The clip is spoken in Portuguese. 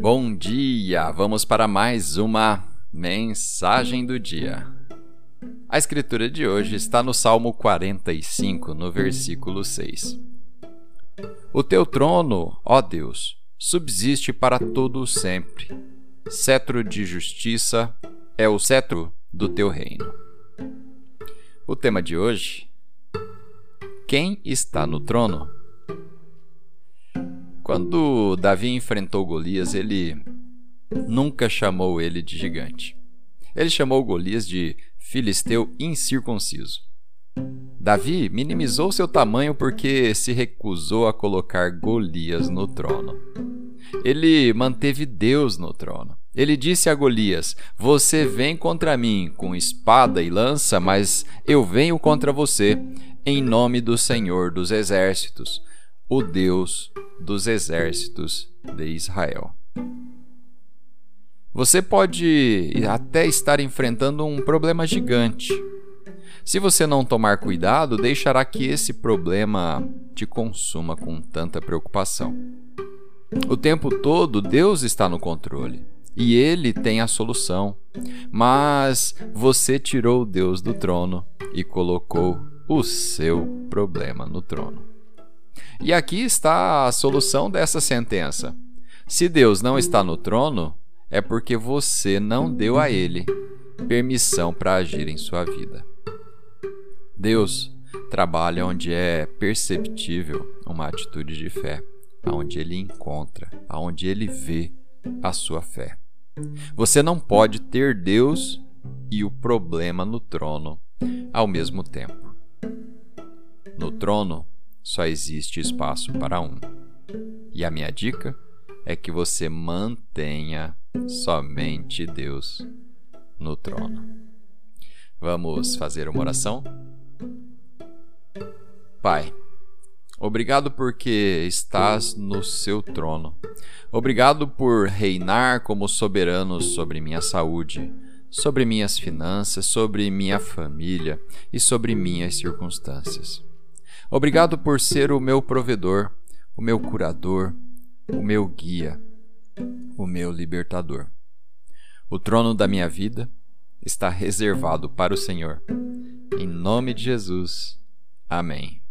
Bom dia! Vamos para mais uma mensagem do dia. A escritura de hoje está no Salmo 45, no versículo 6. O teu trono, ó Deus, subsiste para todo o sempre. Cetro de justiça é o cetro do teu reino. O tema de hoje: Quem está no trono? Quando Davi enfrentou Golias, ele nunca chamou ele de gigante. Ele chamou Golias de filisteu incircunciso. Davi minimizou seu tamanho porque se recusou a colocar Golias no trono. Ele manteve Deus no trono. Ele disse a Golias: Você vem contra mim com espada e lança, mas eu venho contra você em nome do Senhor dos Exércitos, o Deus dos exércitos de Israel. Você pode até estar enfrentando um problema gigante. Se você não tomar cuidado, deixará que esse problema te consuma com tanta preocupação. O tempo todo, Deus está no controle e Ele tem a solução. Mas você tirou Deus do trono e colocou o seu problema no trono. E aqui está a solução dessa sentença. Se Deus não está no trono, é porque você não deu a ele permissão para agir em sua vida. Deus trabalha onde é perceptível uma atitude de fé, aonde ele encontra, aonde ele vê a sua fé. Você não pode ter Deus e o problema no trono ao mesmo tempo. No trono, só existe espaço para um. E a minha dica é que você mantenha somente Deus no trono. Vamos fazer uma oração? Pai, obrigado porque estás no seu trono. Obrigado por reinar como soberano sobre minha saúde, sobre minhas finanças, sobre minha família e sobre minhas circunstâncias. Obrigado por ser o meu provedor, o meu curador, o meu guia, o meu libertador. O trono da minha vida está reservado para o Senhor. Em nome de Jesus. Amém.